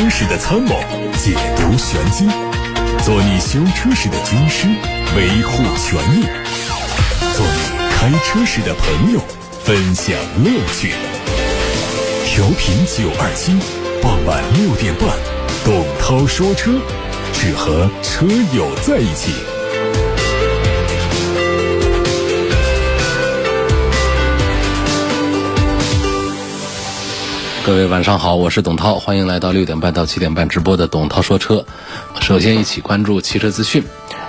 车时的参谋，解读玄机，做你修车时的军师，维护权益；做你开车时的朋友，分享乐趣。调频九二七，傍晚六点半，董涛说车，只和车友在一起。各位晚上好，我是董涛，欢迎来到六点半到七点半直播的董涛说车。首先一起关注汽车资讯，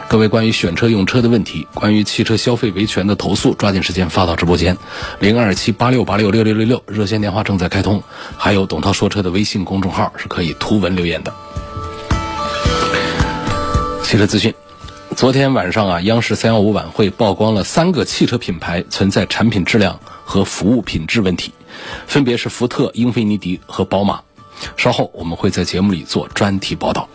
各位关于选车用车的问题，关于汽车消费维权的投诉，抓紧时间发到直播间零二七八六八六六六六六，热线电话正在开通，还有董涛说车的微信公众号是可以图文留言的。汽车资讯，昨天晚上啊，央视三幺五晚会曝光了三个汽车品牌存在产品质量和服务品质问题。分别是福特、英菲尼迪和宝马。稍后我们会在节目里做专题报道。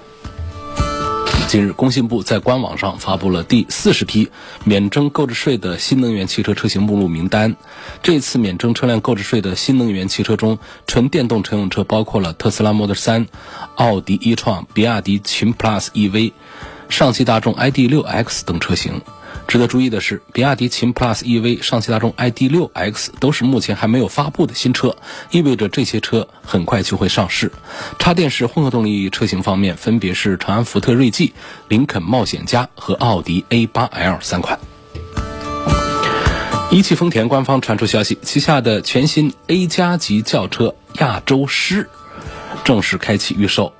近日，工信部在官网上发布了第四十批免征购置税的新能源汽车车型目录名单。这次免征车辆购置税的新能源汽车中，纯电动乘用车包括了特斯拉 Model 3、奥迪 e-tron、比亚迪秦 PLUS EV、上汽大众 ID.6X 等车型。值得注意的是，比亚迪秦 PLUS EV、上汽大众 ID.6X 都是目前还没有发布的新车，意味着这些车很快就会上市。插电式混合动力车型方面，分别是长安福特锐际、林肯冒险家和奥迪 A8L 三款。一汽丰田官方传出消息，旗下的全新 A 加级轿车亚洲狮正式开启预售，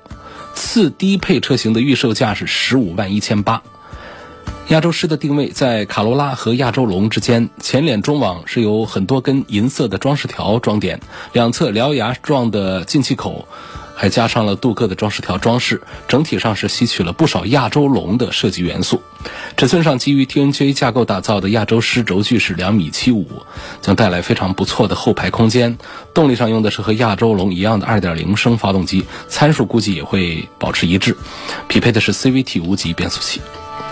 次低配车型的预售价是十五万一千八。亚洲狮的定位在卡罗拉和亚洲龙之间，前脸中网是由很多根银色的装饰条装点，两侧獠牙状的进气口还加上了镀铬的装饰条装饰，整体上是吸取了不少亚洲龙的设计元素。尺寸上基于 TNGA 架构打造的亚洲狮轴距是两米七五，将带来非常不错的后排空间。动力上用的是和亚洲龙一样的2.0升发动机，参数估计也会保持一致，匹配的是 CVT 无级变速器。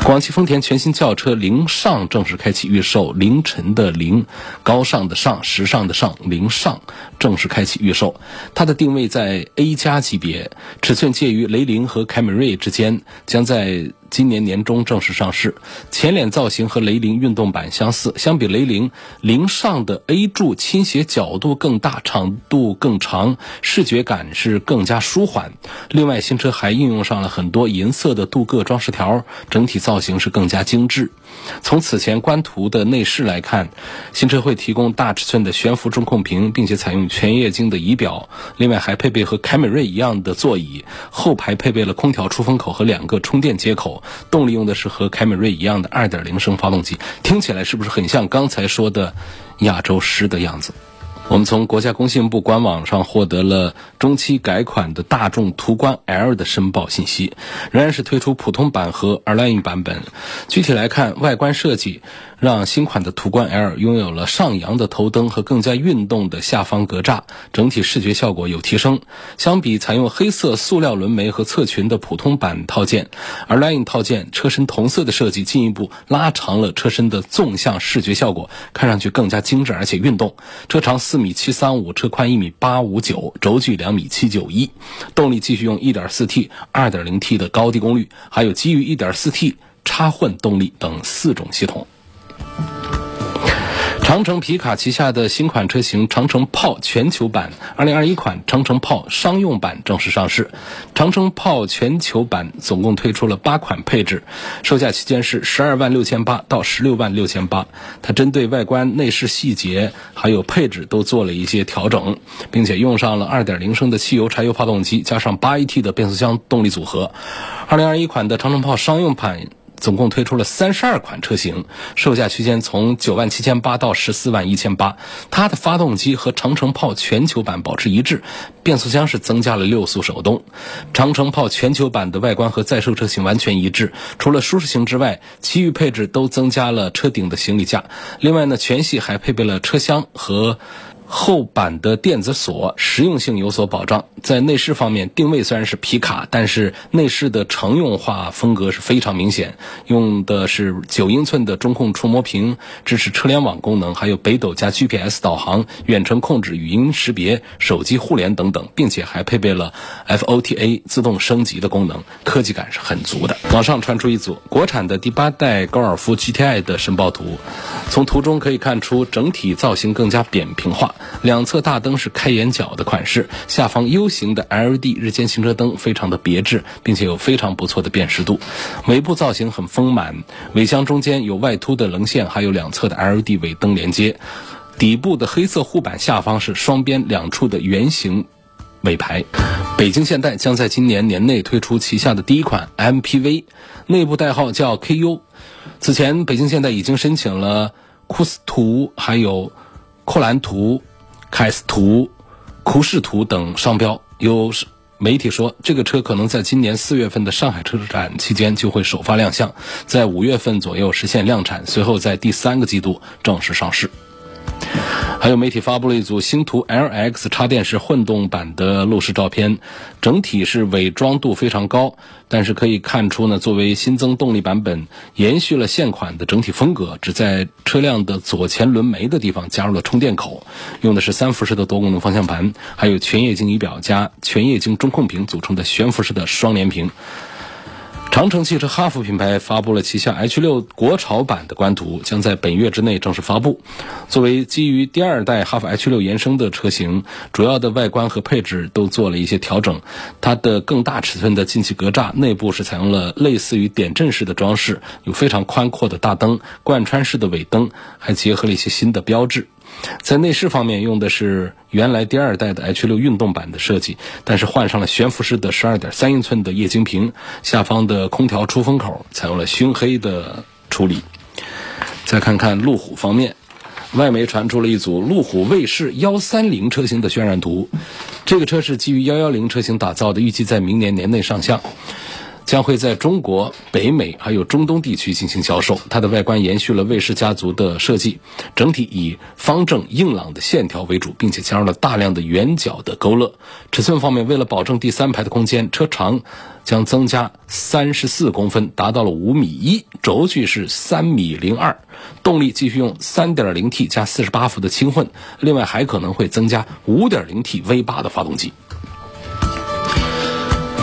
广汽丰田全新轿车凌尚正式开启预售，凌晨的凌，高尚的尚，时尚的尚，凌尚正式开启预售。它的定位在 A 加级别，尺寸介于雷凌和凯美瑞之间，将在。今年年中正式上市，前脸造型和雷凌运动版相似，相比雷凌，凌尚的 A 柱倾斜角度更大，长度更长，视觉感是更加舒缓。另外，新车还应用上了很多银色的镀铬装饰条，整体造型是更加精致。从此前官图的内饰来看，新车会提供大尺寸的悬浮中控屏，并且采用全液晶的仪表。另外，还配备和凯美瑞一样的座椅，后排配备了空调出风口和两个充电接口。动力用的是和凯美瑞一样的2.0升发动机，听起来是不是很像刚才说的亚洲狮的样子？我们从国家工信部官网上获得了中期改款的大众途观 L 的申报信息，仍然是推出普通版和 Aline 版本。具体来看，外观设计。让新款的途观 L 拥有了上扬的头灯和更加运动的下方格栅，整体视觉效果有提升。相比采用黑色塑料轮眉和侧裙的普通版套件，而 Line 套件车身同色的设计进一步拉长了车身的纵向视觉效果，看上去更加精致而且运动。车长四米七三五，车宽一米八五九，轴距两米七九一。动力继续用 1.4T、2.0T 的高低功率，还有基于 1.4T 插混动力等四种系统。长城皮卡旗下的新款车型长城炮全球版2021款长城炮商用版正式上市。长城炮全球版总共推出了八款配置，售价区间是十二万六千八到十六万六千八。它针对外观内饰细节还有配置都做了一些调整，并且用上了2.0升的汽油柴油发动机，加上 8AT 的变速箱动力组合。2021款的长城炮商用版。总共推出了三十二款车型，售价区间从九万七千八到十四万一千八。它的发动机和长城炮全球版保持一致，变速箱是增加了六速手动。长城炮全球版的外观和在售车型完全一致，除了舒适型之外，其余配置都增加了车顶的行李架。另外呢，全系还配备了车厢和后板的电子锁实用性有所保障，在内饰方面定位虽然是皮卡，但是内饰的乘用化风格是非常明显，用的是九英寸的中控触摸屏，支持车联网功能，还有北斗加 GPS 导航、远程控制、语音识别、手机互联等等，并且还配备了 FOTA 自动升级的功能，科技感是很足的。网上传出一组国产的第八代高尔夫 GTI 的申报图，从图中可以看出整体造型更加扁平化。两侧大灯是开眼角的款式，下方 U 型的 LED 日间行车灯非常的别致，并且有非常不错的辨识度。尾部造型很丰满，尾箱中间有外凸的棱线，还有两侧的 LED 尾灯连接。底部的黑色护板下方是双边两处的圆形尾排。北京现代将在今年年内推出旗下的第一款 MPV，内部代号叫 KU。此前，北京现代已经申请了库斯图，还有库兰图。凯斯图、库仕图等商标，有媒体说，这个车可能在今年四月份的上海车展期间就会首发亮相，在五月份左右实现量产，随后在第三个季度正式上市。还有媒体发布了一组星途 LX 插电式混动版的路试照片，整体是伪装度非常高，但是可以看出呢，作为新增动力版本，延续了现款的整体风格，只在车辆的左前轮眉的地方加入了充电口，用的是三辐式的多功能方向盘，还有全液晶仪表加全液晶中控屏组成的悬浮式的双联屏。长城汽车哈弗品牌发布了旗下 H6 国潮版的官图，将在本月之内正式发布。作为基于第二代哈弗 H6 延伸的车型，主要的外观和配置都做了一些调整。它的更大尺寸的进气格栅内部是采用了类似于点阵式的装饰，有非常宽阔的大灯、贯穿式的尾灯，还结合了一些新的标志。在内饰方面，用的是原来第二代的 H6 运动版的设计，但是换上了悬浮式的12.3英寸的液晶屏，下方的空调出风口采用了熏黑的处理。再看看路虎方面，外媒传出了一组路虎卫士130车型的渲染图，这个车是基于110车型打造的，预计在明年年内上相。将会在中国、北美还有中东地区进行销售。它的外观延续了卫士家族的设计，整体以方正硬朗的线条为主，并且加入了大量的圆角的勾勒。尺寸方面，为了保证第三排的空间，车长将增加三十四公分，达到了五米一，轴距是三米零二。动力继续用三点零 T 加四十八伏的轻混，另外还可能会增加五点零 T V 八的发动机。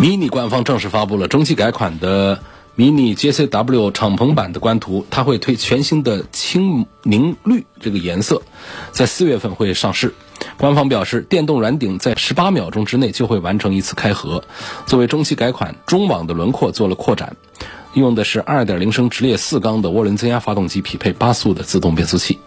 Mini 官方正式发布了中期改款的 Mini JCW 敞篷版的官图，它会推全新的青柠绿这个颜色，在四月份会上市。官方表示，电动软顶在十八秒钟之内就会完成一次开合。作为中期改款，中网的轮廓做了扩展，用的是二点零升直列四缸的涡轮增压发动机，匹配八速的自动变速器。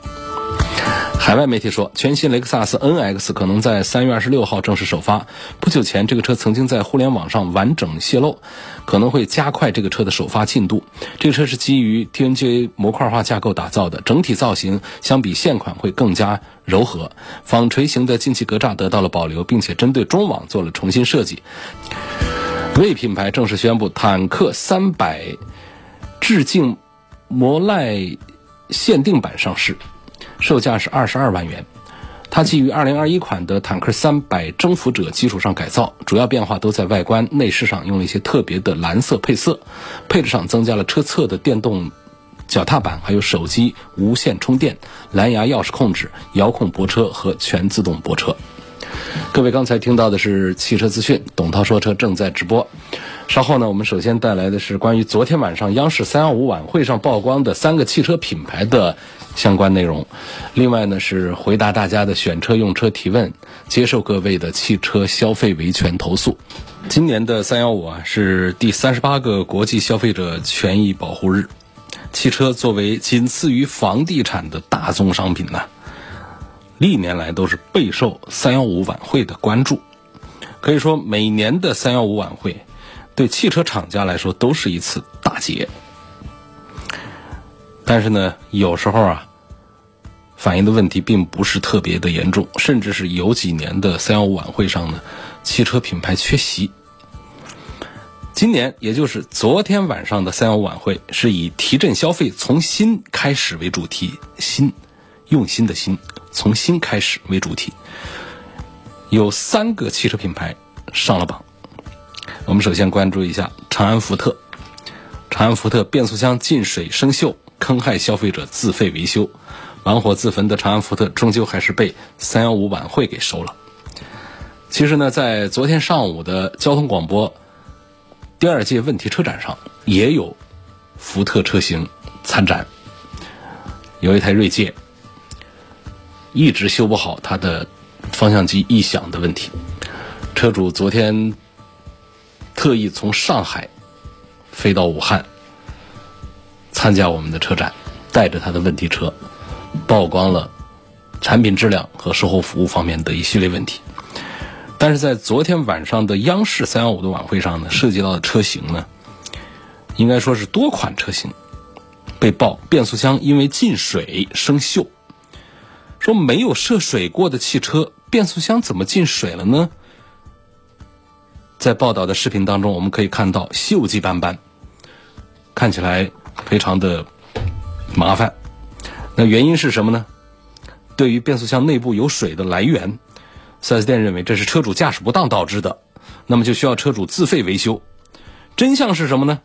海外媒体说，全新雷克萨斯 NX 可能在三月二十六号正式首发。不久前，这个车曾经在互联网上完整泄露，可能会加快这个车的首发进度。这个车是基于 TNGA 模块化架构打造的，整体造型相比现款会更加柔和。纺锤形的进气格栅得到了保留，并且针对中网做了重新设计。魏品牌正式宣布，坦克三百致敬摩赖限定版上市。售价是二十二万元，它基于二零二一款的坦克三百征服者基础上改造，主要变化都在外观内饰上用了一些特别的蓝色配色，配置上增加了车侧的电动脚踏板，还有手机无线充电、蓝牙钥匙控制、遥控泊车和全自动泊车。各位刚才听到的是汽车资讯，董涛说车正在直播。稍后呢，我们首先带来的是关于昨天晚上央视三幺五晚会上曝光的三个汽车品牌的相关内容。另外呢，是回答大家的选车用车提问，接受各位的汽车消费维权投诉。今年的三幺五啊，是第三十八个国际消费者权益保护日。汽车作为仅次于房地产的大宗商品呢，历年来都是备受三幺五晚会的关注。可以说，每年的三幺五晚会。对汽车厂家来说都是一次大劫，但是呢，有时候啊，反映的问题并不是特别的严重，甚至是有几年的三幺五晚会上呢，汽车品牌缺席。今年也就是昨天晚上的三幺五晚会，是以提振消费从新开始为主题，新用心的心，从新开始为主题，有三个汽车品牌上了榜。我们首先关注一下长安福特。长安福特变速箱进水生锈，坑害消费者自费维修，玩火自焚的长安福特终究还是被三幺五晚会给收了。其实呢，在昨天上午的交通广播第二届问题车展上，也有福特车型参展，有一台锐界一直修不好它的方向机异响的问题，车主昨天特意从上海飞到武汉参加我们的车展，带着他的问题车，曝光了产品质量和售后服务方面的一系列问题。但是在昨天晚上的央视三幺五的晚会上呢，涉及到的车型呢，应该说是多款车型被曝变速箱因为进水生锈。说没有涉水过的汽车变速箱怎么进水了呢？在报道的视频当中，我们可以看到锈迹斑斑，看起来非常的麻烦。那原因是什么呢？对于变速箱内部有水的来源。4S 店认为这是车主驾驶不当导致的，那么就需要车主自费维修。真相是什么呢？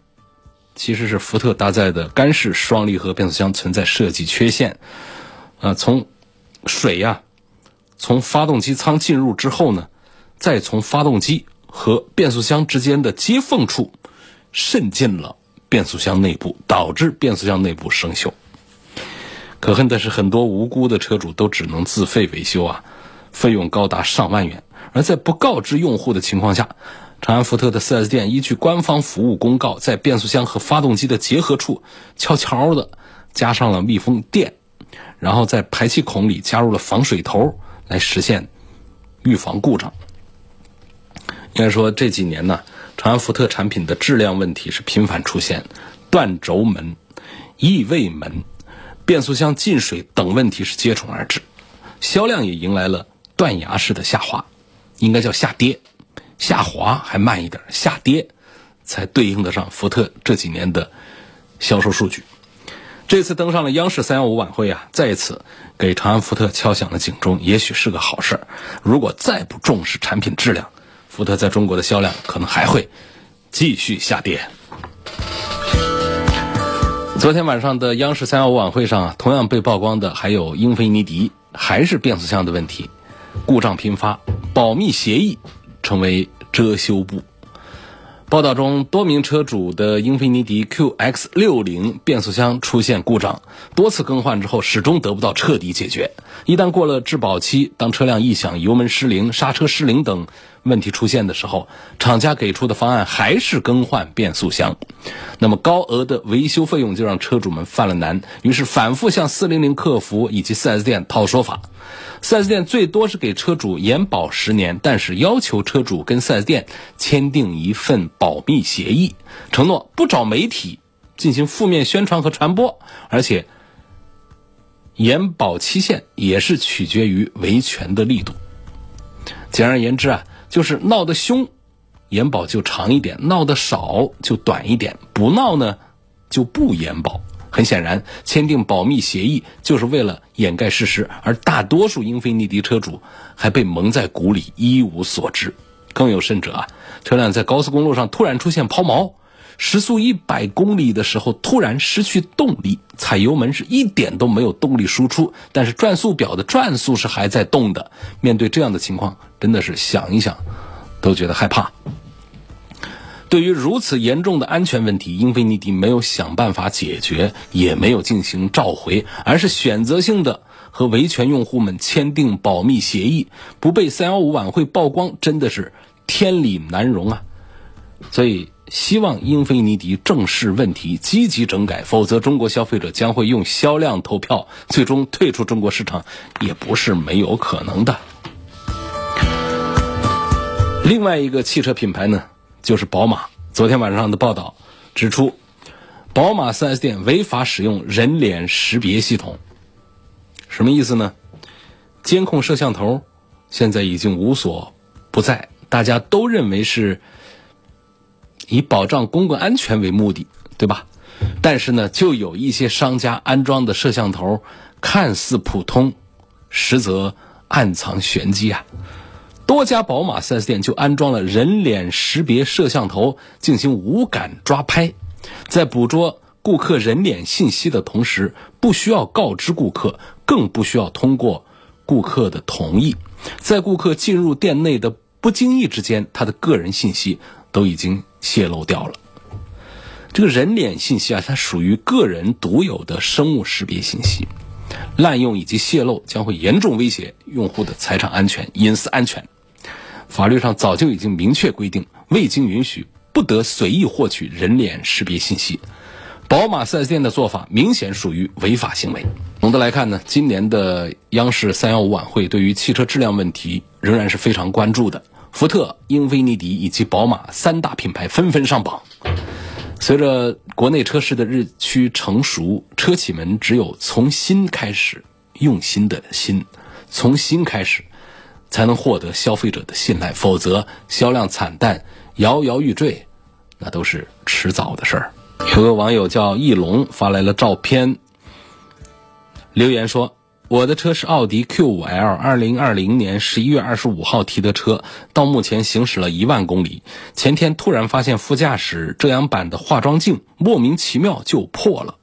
其实是福特搭载的干式双离合变速箱存在设计缺陷。啊，从水呀，从发动机舱进入之后呢，再从发动机和变速箱之间的接缝处渗进了变速箱内部，导致变速箱内部生锈。可恨的是，很多无辜的车主都只能自费维修啊。费用高达上万元，而在不告知用户的情况下，长安福特的 4S 店依据官方服务公告，在变速箱和发动机的结合处悄悄的加上了密封垫，然后在排气孔里加入了防水头，来实现预防故障。应该说这几年呢，长安福特产品的质量问题是频繁出现，断轴门、异味门、变速箱进水等问题是接踵而至，销量也迎来了。断崖式的下滑，应该叫下跌，下滑还慢一点，下跌才对应得上福特这几年的销售数据。这次登上了央视三幺五晚会啊，再一次给长安福特敲响了警钟，也许是个好事儿。如果再不重视产品质量，福特在中国的销量可能还会继续下跌。昨天晚上的央视三幺五晚会上，同样被曝光的还有英菲尼迪，还是变速箱的问题。故障频发，保密协议成为遮羞布。报道中，多名车主的英菲尼迪 QX60 变速箱出现故障，多次更换之后始终得不到彻底解决。一旦过了质保期，当车辆异响、油门失灵、刹车失灵等问题出现的时候，厂家给出的方案还是更换变速箱。那么高额的维修费用就让车主们犯了难，于是反复向400客服以及 4S 店讨说法。4S 店最多是给车主延保十年，但是要求车主跟 4S 店签订一份保密协议，承诺不找媒体进行负面宣传和传播，而且延保期限也是取决于维权的力度。简而言之啊，就是闹得凶，延保就长一点；闹得少就短一点。不闹呢，就不延保。很显然，签订保密协议就是为了掩盖事实，而大多数英菲尼迪车主还被蒙在鼓里，一无所知。更有甚者啊，车辆在高速公路上突然出现抛锚，时速一百公里的时候突然失去动力，踩油门是一点都没有动力输出，但是转速表的转速是还在动的。面对这样的情况，真的是想一想都觉得害怕。对于如此严重的安全问题，英菲尼迪没有想办法解决，也没有进行召回，而是选择性的和维权用户们签订保密协议，不被三幺五晚会曝光，真的是天理难容啊！所以，希望英菲尼迪正视问题，积极整改，否则中国消费者将会用销量投票，最终退出中国市场，也不是没有可能的。另外一个汽车品牌呢？就是宝马。昨天晚上的报道指出，宝马 4S 店违法使用人脸识别系统，什么意思呢？监控摄像头现在已经无所不在，大家都认为是以保障公共安全为目的，对吧？但是呢，就有一些商家安装的摄像头看似普通，实则暗藏玄机啊！多家宝马 4S 店就安装了人脸识别摄像头，进行无感抓拍，在捕捉顾客人脸信息的同时，不需要告知顾客，更不需要通过顾客的同意，在顾客进入店内的不经意之间，他的个人信息都已经泄露掉了。这个人脸信息啊，它属于个人独有的生物识别信息，滥用以及泄露将会严重威胁用户的财产安全、隐私安全。法律上早就已经明确规定，未经允许不得随意获取人脸识别信息。宝马 4S 店的做法明显属于违法行为。总的来看呢，今年的央视三幺五晚会对于汽车质量问题仍然是非常关注的。福特、英菲尼迪以及宝马三大品牌纷纷上榜。随着国内车市的日趋成熟，车企们只有从新开始，用心的心，从新开始。才能获得消费者的信赖，否则销量惨淡、摇摇欲坠，那都是迟早的事儿。有个网友叫翼龙发来了照片，留言说：“我的车是奥迪 Q5L，二零二零年十一月二十五号提的车，到目前行驶了一万公里。前天突然发现副驾驶遮阳板的化妆镜莫名其妙就破了，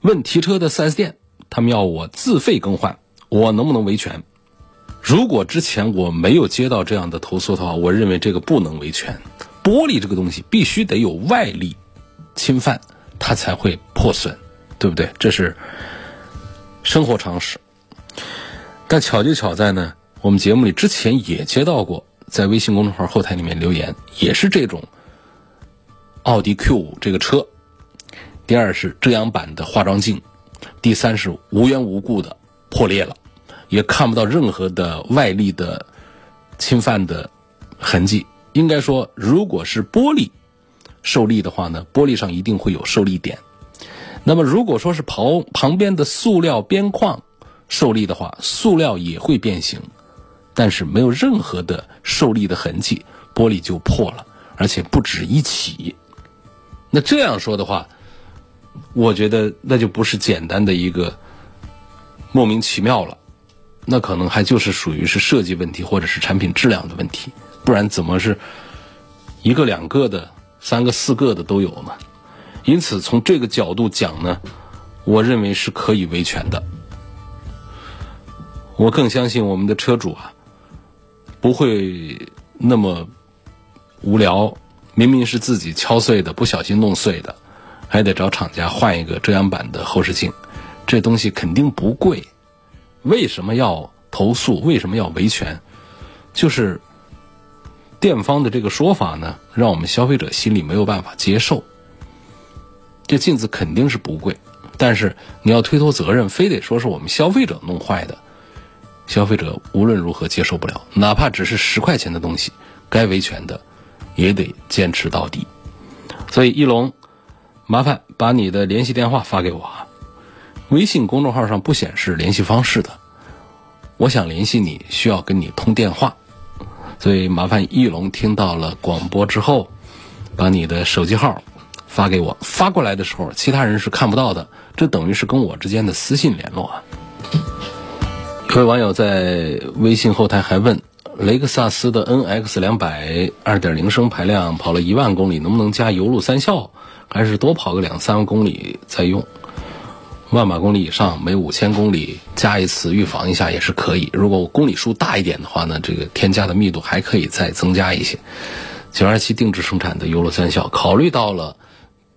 问提车的 4S 店，他们要我自费更换，我能不能维权？”如果之前我没有接到这样的投诉的话，我认为这个不能维权。玻璃这个东西必须得有外力侵犯，它才会破损，对不对？这是生活常识。但巧就巧在呢，我们节目里之前也接到过，在微信公众号后台里面留言，也是这种奥迪 Q 五这个车。第二是遮阳板的化妆镜，第三是无缘无故的破裂了。也看不到任何的外力的侵犯的痕迹。应该说，如果是玻璃受力的话呢，玻璃上一定会有受力点。那么，如果说是旁旁边的塑料边框受力的话，塑料也会变形，但是没有任何的受力的痕迹，玻璃就破了，而且不止一起。那这样说的话，我觉得那就不是简单的一个莫名其妙了。那可能还就是属于是设计问题，或者是产品质量的问题，不然怎么是一个两个的、三个四个的都有呢？因此，从这个角度讲呢，我认为是可以维权的。我更相信我们的车主啊，不会那么无聊，明明是自己敲碎的，不小心弄碎的，还得找厂家换一个遮阳板的后视镜，这东西肯定不贵。为什么要投诉？为什么要维权？就是店方的这个说法呢，让我们消费者心里没有办法接受。这镜子肯定是不贵，但是你要推脱责任，非得说是我们消费者弄坏的，消费者无论如何接受不了。哪怕只是十块钱的东西，该维权的也得坚持到底。所以一龙，麻烦把你的联系电话发给我。啊。微信公众号上不显示联系方式的，我想联系你需要跟你通电话，所以麻烦翼龙听到了广播之后，把你的手机号发给我。发过来的时候，其他人是看不到的，这等于是跟我之间的私信联络啊。有位网友在微信后台还问：雷克萨斯的 NX 两百二点零升排量跑了一万公里，能不能加油路三效，还是多跑个两三万公里再用？万把公里以上，每五千公里加一次预防一下也是可以。如果公里数大一点的话呢，这个添加的密度还可以再增加一些。九二七定制生产的优乐三效，考虑到了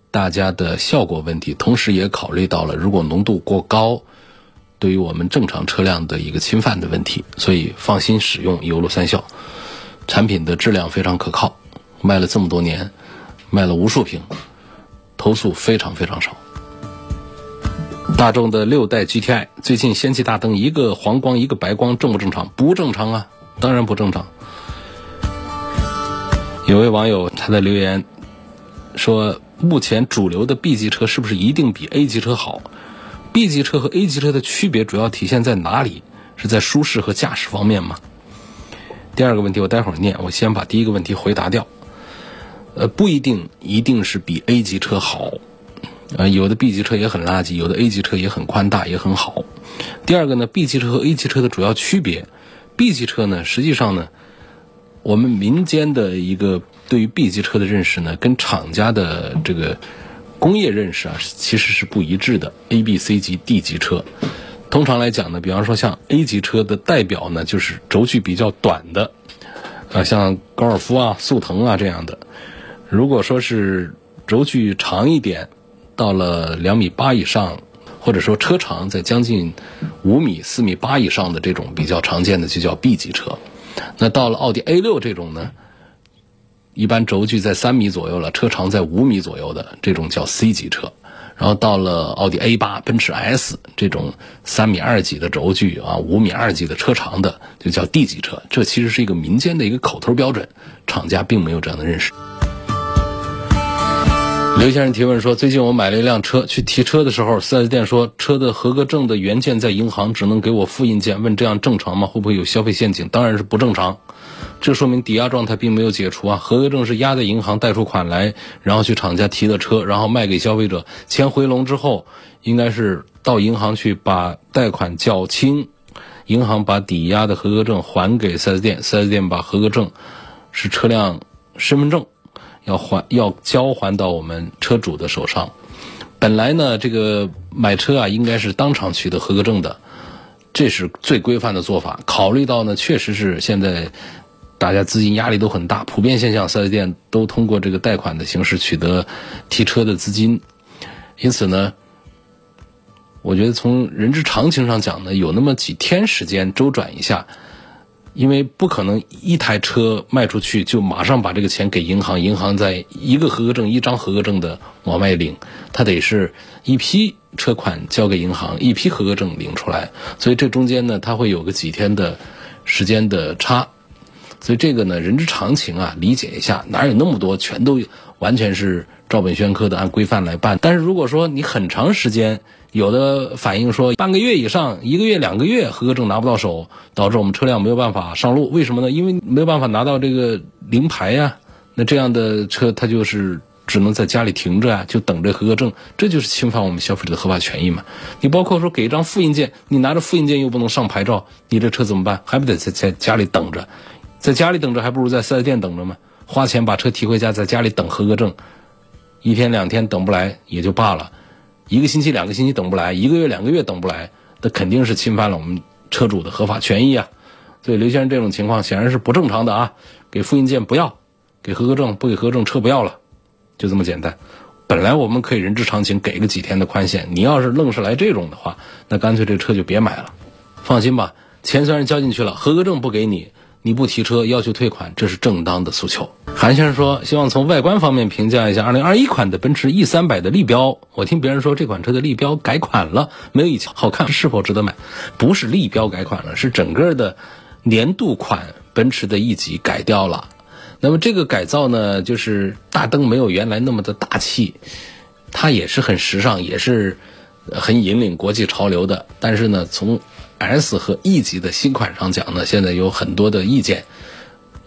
大家的效果问题，同时也考虑到了如果浓度过高，对于我们正常车辆的一个侵犯的问题，所以放心使用优乐三效。产品的质量非常可靠，卖了这么多年，卖了无数瓶，投诉非常非常少。大众的六代 GTI 最近氙气大灯一个黄光一个白光正不正常？不正常啊，当然不正常。有位网友他的留言说：目前主流的 B 级车是不是一定比 A 级车好？B 级车和 A 级车的区别主要体现在哪里？是在舒适和驾驶方面吗？第二个问题我待会儿念，我先把第一个问题回答掉。呃，不一定一定是比 A 级车好。呃，有的 B 级车也很垃圾，有的 A 级车也很宽大，也很好。第二个呢，B 级车和 A 级车的主要区别，B 级车呢，实际上呢，我们民间的一个对于 B 级车的认识呢，跟厂家的这个工业认识啊，其实是不一致的。A、B、C 级、D 级车，通常来讲呢，比方说像 A 级车的代表呢，就是轴距比较短的，啊，像高尔夫啊、速腾啊这样的。如果说是轴距长一点，到了两米八以上，或者说车长在将近五米、四米八以上的这种比较常见的，就叫 B 级车。那到了奥迪 A 六这种呢，一般轴距在三米左右了，车长在五米左右的这种叫 C 级车。然后到了奥迪 A 八、奔驰 S 这种三米二几的轴距啊，五米二几的车长的，就叫 D 级车。这其实是一个民间的一个口头标准，厂家并没有这样的认识。刘先生提问说：最近我买了一辆车，去提车的时候，4S 店说车的合格证的原件在银行，只能给我复印件。问这样正常吗？会不会有消费陷阱？当然是不正常。这说明抵押状态并没有解除啊。合格证是押在银行贷出款来，然后去厂家提的车，然后卖给消费者。钱回笼之后，应该是到银行去把贷款缴清，银行把抵押的合格证还给 4S 店，4S 店把合格证是车辆身份证。要还要交还到我们车主的手上。本来呢，这个买车啊，应该是当场取得合格证的，这是最规范的做法。考虑到呢，确实是现在大家资金压力都很大，普遍现象，四 S 店都通过这个贷款的形式取得提车的资金。因此呢，我觉得从人之常情上讲呢，有那么几天时间周转一下。因为不可能一台车卖出去就马上把这个钱给银行，银行在一个合格证、一张合格证的往外领，它得是一批车款交给银行，一批合格证领出来，所以这中间呢，它会有个几天的时间的差，所以这个呢，人之常情啊，理解一下，哪有那么多全都完全是照本宣科的按规范来办？但是如果说你很长时间，有的反映说，半个月以上，一个月、两个月合格证拿不到手，导致我们车辆没有办法上路。为什么呢？因为没有办法拿到这个临牌呀。那这样的车，它就是只能在家里停着啊，就等着合格证。这就是侵犯我们消费者的合法权益嘛。你包括说给一张复印件，你拿着复印件又不能上牌照，你这车怎么办？还不得在在家里等着？在家里等着，还不如在四 S 店等着嘛。花钱把车提回家，在家里等合格证，一天两天等不来也就罢了。一个星期、两个星期等不来，一个月、两个月等不来，那肯定是侵犯了我们车主的合法权益啊！所以刘先生这种情况显然是不正常的啊！给复印件不要，给合格证不给合格证车不要了，就这么简单。本来我们可以人之常情，给个几天的宽限。你要是愣是来这种的话，那干脆这车就别买了。放心吧，钱虽然交进去了，合格证不给你。你不提车要求退款，这是正当的诉求。韩先生说，希望从外观方面评价一下2021款的奔驰 E 三百的立标。我听别人说这款车的立标改款了，没有以前好看，是否值得买？不是立标改款了，是整个的年度款奔驰的 E 级改掉了。那么这个改造呢，就是大灯没有原来那么的大气，它也是很时尚，也是很引领国际潮流的。但是呢，从 S 和 E 级的新款上讲呢，现在有很多的意见，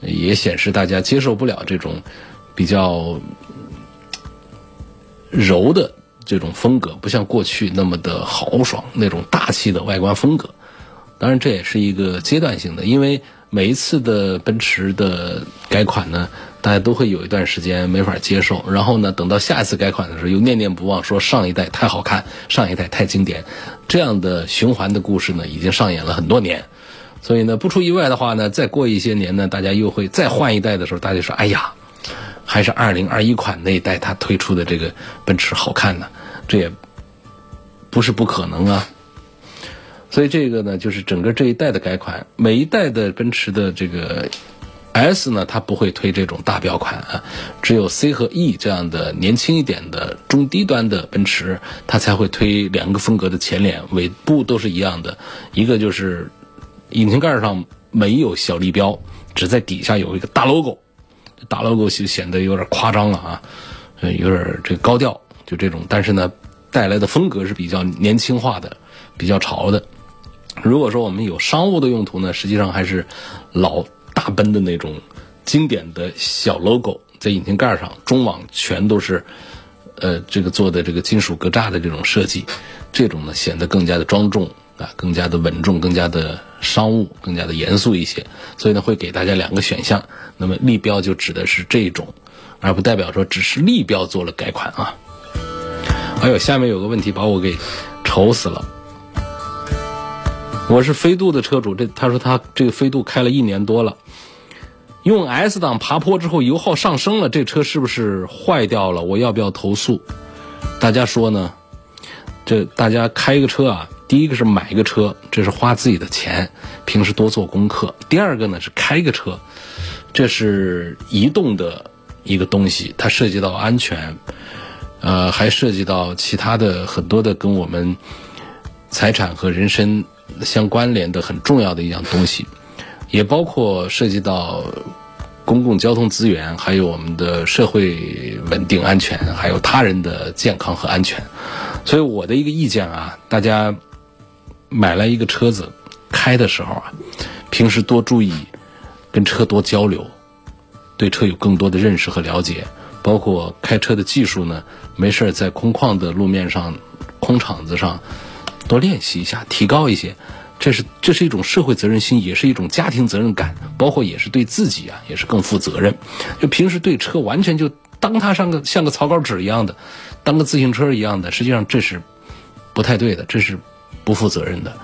也显示大家接受不了这种比较柔的这种风格，不像过去那么的豪爽那种大气的外观风格。当然，这也是一个阶段性的，因为每一次的奔驰的改款呢。大家都会有一段时间没法接受，然后呢，等到下一次改款的时候又念念不忘，说上一代太好看，上一代太经典，这样的循环的故事呢，已经上演了很多年。所以呢，不出意外的话呢，再过一些年呢，大家又会再换一代的时候，大家说，哎呀，还是二零二一款那一代它推出的这个奔驰好看呢，这也不是不可能啊。所以这个呢，就是整个这一代的改款，每一代的奔驰的这个。S 呢，它不会推这种大标款啊，只有 C 和 E 这样的年轻一点的中低端的奔驰，它才会推两个风格的前脸，尾部都是一样的，一个就是引擎盖上没有小立标，只在底下有一个大 logo，大 logo 就显得有点夸张了啊，有点这个高调，就这种，但是呢，带来的风格是比较年轻化的，比较潮的。如果说我们有商务的用途呢，实际上还是老。奔的那种经典的小 logo 在引擎盖上，中网全都是呃，这个做的这个金属格栅的这种设计，这种呢显得更加的庄重啊，更加的稳重，更加的商务，更加的严肃一些。所以呢，会给大家两个选项。那么立标就指的是这种，而不代表说只是立标做了改款啊。还有下面有个问题把我给愁死了。我是飞度的车主，这他说他这个飞度开了一年多了，用 S 档爬坡之后油耗上升了，这车是不是坏掉了？我要不要投诉？大家说呢？这大家开一个车啊，第一个是买一个车，这是花自己的钱，平时多做功课；第二个呢是开一个车，这是移动的一个东西，它涉及到安全，呃，还涉及到其他的很多的跟我们财产和人身。相关联的很重要的一样东西，也包括涉及到公共交通资源，还有我们的社会稳定安全，还有他人的健康和安全。所以我的一个意见啊，大家买来一个车子开的时候啊，平时多注意跟车多交流，对车有更多的认识和了解，包括开车的技术呢，没事儿在空旷的路面上、空场子上。多练习一下，提高一些，这是这是一种社会责任心，也是一种家庭责任感，包括也是对自己啊，也是更负责任。就平时对车完全就当它像个像个草稿纸一样的，当个自行车一样的，实际上这是不太对的，这是不负责任的。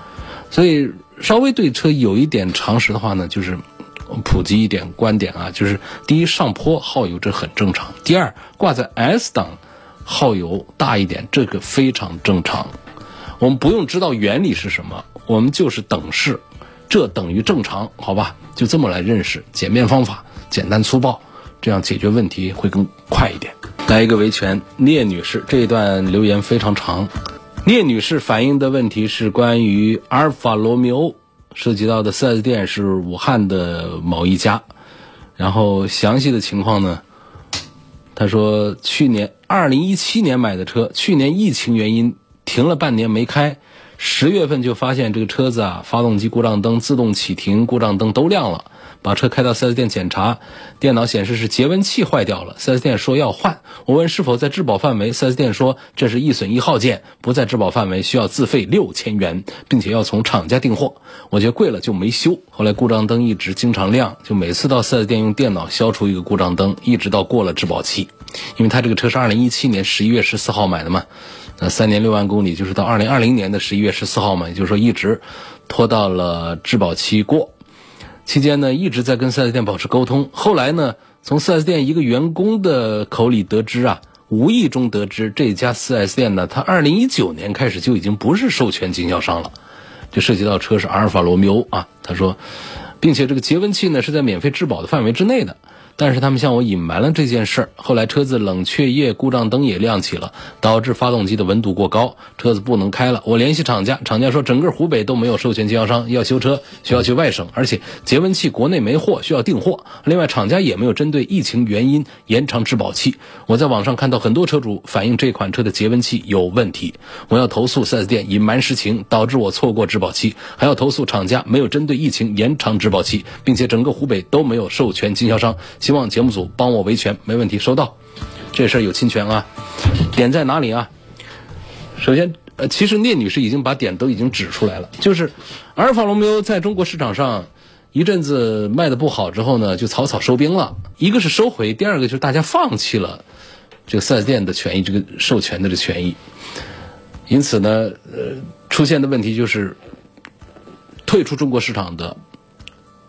所以稍微对车有一点常识的话呢，就是普及一点观点啊，就是第一上坡耗油这很正常，第二挂在 S 档耗油大一点，这个非常正常。我们不用知道原理是什么，我们就是等式，这等于正常，好吧？就这么来认识，简便方法，简单粗暴，这样解决问题会更快一点。来一个维权，聂女士这一段留言非常长。聂女士反映的问题是关于阿尔法罗密欧，涉及到的 4S 店是武汉的某一家，然后详细的情况呢，她说去年2017年买的车，去年疫情原因。停了半年没开，十月份就发现这个车子啊，发动机故障灯、自动启停故障灯都亮了。把车开到 4S 店检查，电脑显示是节温器坏掉了。4S 店说要换，我问是否在质保范围，4S 店说这是易损易耗件，不在质保范围，需要自费六千元，并且要从厂家订货。我觉得贵了就没修。后来故障灯一直经常亮，就每次到 4S 店用电脑消除一个故障灯，一直到过了质保期。因为他这个车是2017年11月14号买的嘛。那三年六万公里就是到二零二零年的十一月十四号嘛，也就是说一直拖到了质保期过，期间呢一直在跟 4S 店保持沟通。后来呢，从 4S 店一个员工的口里得知啊，无意中得知这家 4S 店呢，它二零一九年开始就已经不是授权经销商了，就涉及到车是阿尔法罗密欧啊。他说，并且这个节温器呢是在免费质保的范围之内的。但是他们向我隐瞒了这件事儿。后来车子冷却液故障灯也亮起了，导致发动机的温度过高，车子不能开了。我联系厂家，厂家说整个湖北都没有授权经销商，要修车需要去外省，而且节温器国内没货，需要订货。另外，厂家也没有针对疫情原因延长质保期。我在网上看到很多车主反映这款车的节温器有问题，我要投诉 4S 店隐瞒实情，导致我错过质保期，还要投诉厂家没有针对疫情延长质保期，并且整个湖北都没有授权经销商。希望节目组帮我维权，没问题，收到。这事儿有侵权啊，点在哪里啊？首先，呃，其实聂女士已经把点都已经指出来了，就是阿尔法罗密欧在中国市场上一阵子卖的不好之后呢，就草草收兵了。一个是收回，第二个就是大家放弃了这个四 S 店的权益，这个授权的这权益。因此呢，呃，出现的问题就是退出中国市场的，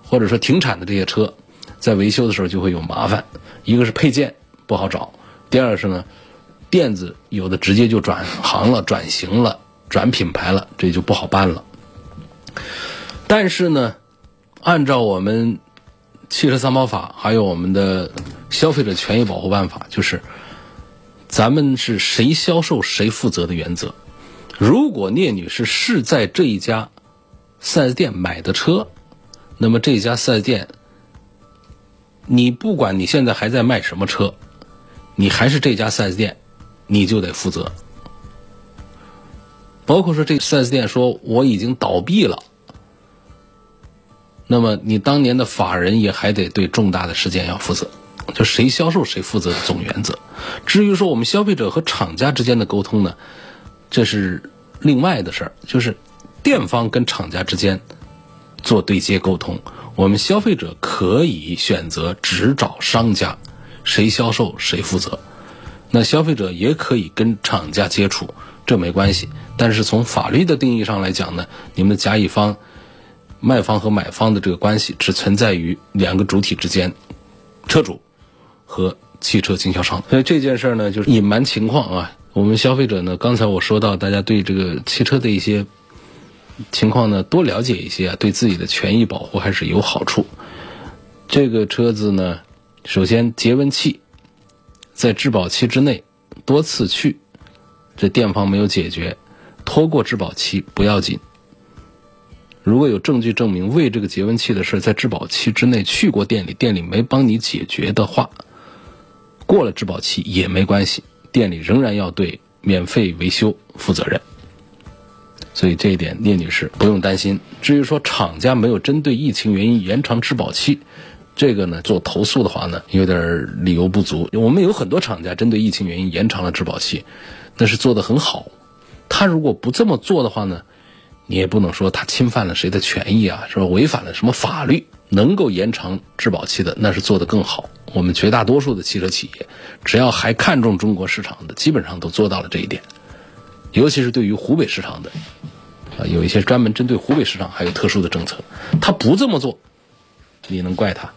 或者说停产的这些车。在维修的时候就会有麻烦，一个是配件不好找，第二个是呢，电子有的直接就转行了、转型了、转品牌了，这就不好办了。但是呢，按照我们汽车三包法，还有我们的消费者权益保护办法，就是咱们是谁销售谁负责的原则。如果聂女士是在这一家四 S 店买的车，那么这家四 S 店。你不管你现在还在卖什么车，你还是这家 4S 店，你就得负责。包括说这 4S 店说我已经倒闭了，那么你当年的法人也还得对重大的事件要负责。就谁销售谁负责的总原则。至于说我们消费者和厂家之间的沟通呢，这是另外的事儿，就是店方跟厂家之间做对接沟通，我们消费者可以选择只找商家，谁销售谁负责。那消费者也可以跟厂家接触，这没关系。但是从法律的定义上来讲呢，你们的甲乙方、卖方和买方的这个关系只存在于两个主体之间，车主和汽车经销商。所以这件事儿呢，就是隐瞒情况啊。我们消费者呢，刚才我说到，大家对这个汽车的一些情况呢，多了解一些啊，对自己的权益保护还是有好处。这个车子呢，首先节温器。在质保期之内多次去，这店方没有解决，拖过质保期不要紧。如果有证据证明为这个节温器的事在质保期之内去过店里，店里没帮你解决的话，过了质保期也没关系，店里仍然要对免费维修负责任。所以这一点聂女士不用担心。至于说厂家没有针对疫情原因延长质保期。这个呢，做投诉的话呢，有点理由不足。我们有很多厂家针对疫情原因延长了质保期，那是做的很好。他如果不这么做的话呢，你也不能说他侵犯了谁的权益啊，是吧？违反了什么法律？能够延长质保期的，那是做的更好。我们绝大多数的汽车企业，只要还看重中国市场的，基本上都做到了这一点。尤其是对于湖北市场的，啊，有一些专门针对湖北市场还有特殊的政策，他不这么做，你能怪他？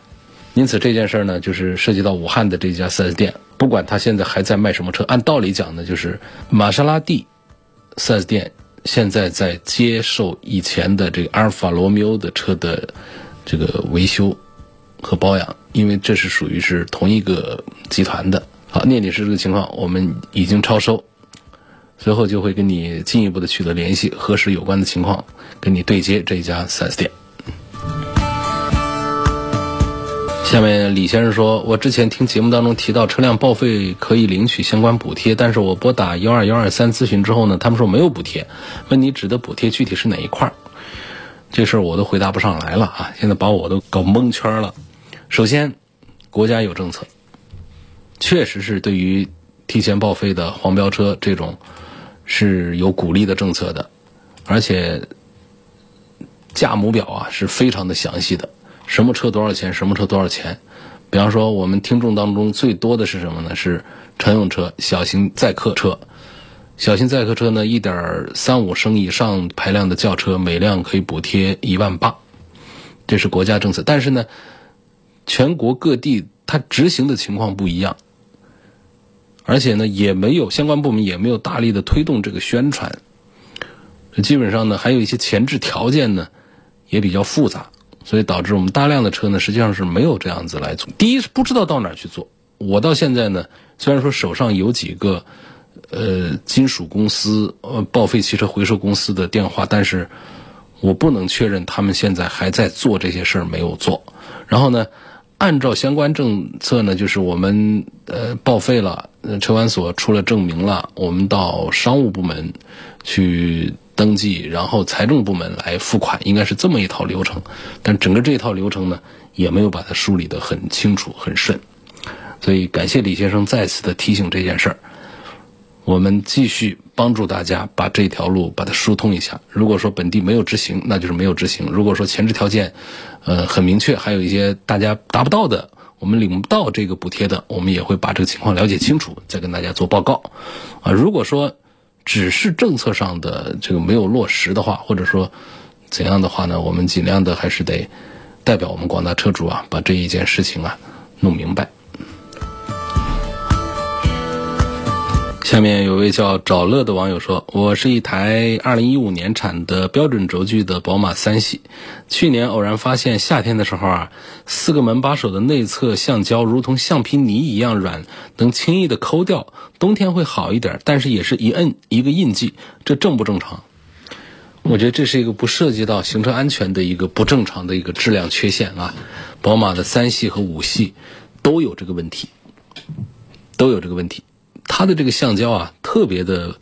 因此这件事儿呢，就是涉及到武汉的这家 4S 店，不管他现在还在卖什么车，按道理讲呢，就是玛莎拉蒂 4S 店现在在接受以前的这个阿尔法罗密欧的车的这个维修和保养，因为这是属于是同一个集团的。好，聂女士这个情况我们已经超收，随后就会跟你进一步的取得联系，核实有关的情况，跟你对接这家 4S 店。下面李先生说：“我之前听节目当中提到车辆报废可以领取相关补贴，但是我拨打幺二幺二三咨询之后呢，他们说没有补贴。问你指的补贴具体是哪一块儿？这事儿我都回答不上来了啊！现在把我都搞蒙圈了。首先，国家有政策，确实是对于提前报废的黄标车这种是有鼓励的政策的，而且价目表啊是非常的详细的。”什么车多少钱？什么车多少钱？比方说，我们听众当中最多的是什么呢？是乘用车、小型载客车。小型载客车呢，一点三五升以上排量的轿车，每辆可以补贴一万八，这是国家政策。但是呢，全国各地它执行的情况不一样，而且呢，也没有相关部门也没有大力的推动这个宣传。基本上呢，还有一些前置条件呢，也比较复杂。所以导致我们大量的车呢，实际上是没有这样子来做。第一是不知道到哪儿去做。我到现在呢，虽然说手上有几个呃金属公司、呃报废汽车回收公司的电话，但是我不能确认他们现在还在做这些事儿没有做。然后呢，按照相关政策呢，就是我们呃报废了，车管所出了证明了，我们到商务部门去。登记，然后财政部门来付款，应该是这么一套流程。但整个这套流程呢，也没有把它梳理得很清楚、很顺。所以感谢李先生再次的提醒这件事儿。我们继续帮助大家把这条路把它疏通一下。如果说本地没有执行，那就是没有执行；如果说前置条件，呃，很明确，还有一些大家达不到的，我们领不到这个补贴的，我们也会把这个情况了解清楚，再跟大家做报告。啊，如果说。只是政策上的这个没有落实的话，或者说怎样的话呢？我们尽量的还是得代表我们广大车主啊，把这一件事情啊弄明白。下面有位叫找乐的网友说：“我是一台2015年产的标准轴距的宝马三系，去年偶然发现夏天的时候啊，四个门把手的内侧橡胶如同橡皮泥一样软，能轻易的抠掉。冬天会好一点，但是也是一摁一个印记，这正不正常？我觉得这是一个不涉及到行车安全的一个不正常的一个质量缺陷啊。宝马的三系和五系都有这个问题，都有这个问题。”它的这个橡胶啊，特别的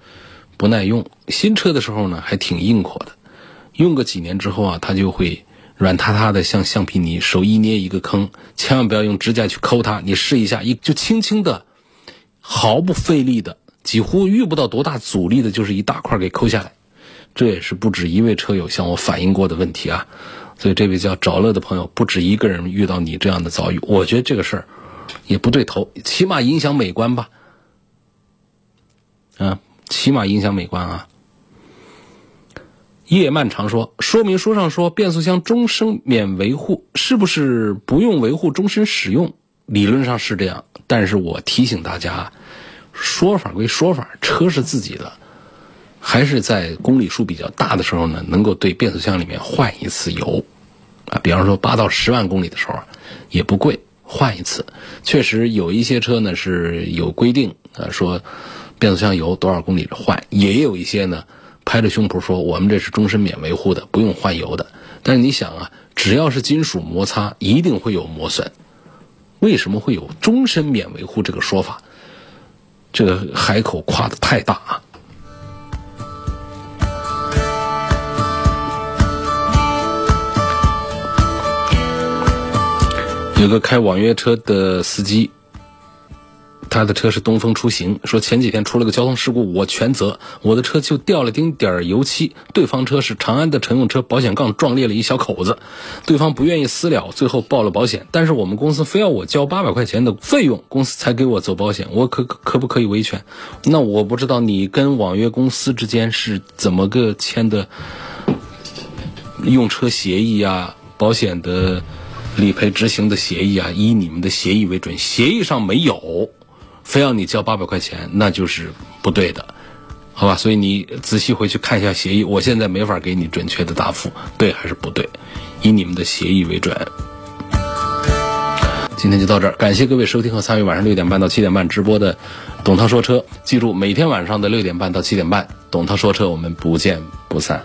不耐用。新车的时候呢，还挺硬阔的，用个几年之后啊，它就会软塌塌的像橡皮泥，手一捏一个坑，千万不要用指甲去抠它。你试一下，一就轻轻的，毫不费力的，几乎遇不到多大阻力的，就是一大块给抠下来。这也是不止一位车友向我反映过的问题啊。所以这位叫找乐的朋友，不止一个人遇到你这样的遭遇。我觉得这个事儿也不对头，起码影响美观吧。啊，起码影响美观啊。叶漫长说，说明书上说变速箱终身免维护，是不是不用维护终身使用？理论上是这样，但是我提醒大家，说法归说法，车是自己的，还是在公里数比较大的时候呢，能够对变速箱里面换一次油，啊，比方说八到十万公里的时候，也不贵，换一次。确实有一些车呢是有规定，啊，说变速箱油多少公里换，也有一些呢。拍着胸脯说：“我们这是终身免维护的，不用换油的。”但是你想啊，只要是金属摩擦，一定会有磨损。为什么会有终身免维护这个说法？这个海口夸的太大啊！有个开网约车的司机。他的车是东风出行，说前几天出了个交通事故，我全责。我的车就掉了丁点儿油漆，对方车是长安的乘用车，保险杠撞裂了一小口子，对方不愿意私了，最后报了保险。但是我们公司非要我交八百块钱的费用，公司才给我走保险。我可可不可以维权？那我不知道你跟网约公司之间是怎么个签的用车协议啊，保险的理赔执行的协议啊，以你们的协议为准，协议上没有。非要你交八百块钱，那就是不对的，好吧？所以你仔细回去看一下协议。我现在没法给你准确的答复，对还是不对？以你们的协议为准。今天就到这儿，感谢各位收听和参与晚上六点半到七点半直播的董涛说车。记住，每天晚上的六点半到七点半，董涛说车，我们不见不散。